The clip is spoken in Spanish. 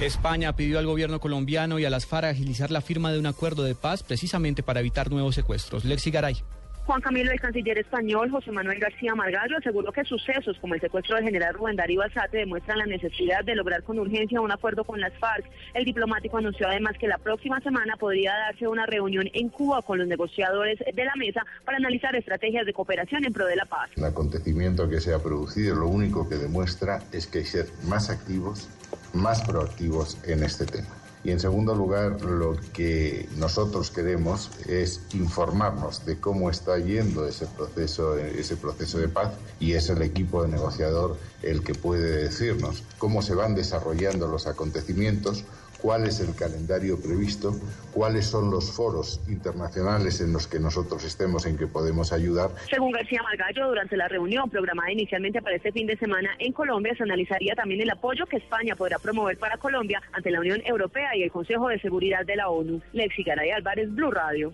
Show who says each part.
Speaker 1: España pidió al gobierno colombiano y a las FARC agilizar la firma de un acuerdo de paz precisamente para evitar nuevos secuestros. Lexi Garay.
Speaker 2: Juan Camilo, el canciller español José Manuel García Margallo, aseguró que sucesos como el secuestro del general Rubén Darío Alzate demuestran la necesidad de lograr con urgencia un acuerdo con las FARC. El diplomático anunció además que la próxima semana podría darse una reunión en Cuba con los negociadores de la mesa para analizar estrategias de cooperación en pro de la paz.
Speaker 3: El acontecimiento que se ha producido lo único que demuestra es que hay que ser más activos, más proactivos en este tema. Y en segundo lugar, lo que nosotros queremos es informarnos de cómo está yendo ese proceso, ese proceso de paz y es el equipo de negociador el que puede decirnos cómo se van desarrollando los acontecimientos, cuál es el calendario previsto, cuáles son los foros internacionales en los que nosotros estemos en que podemos ayudar.
Speaker 2: Según García Margallo, durante la reunión programada inicialmente para este fin de semana en Colombia, se analizaría también el apoyo que España podrá promover para Colombia ante la Unión Europea y el Consejo de Seguridad de la ONU. Lexi Garay Álvarez, Blue Radio.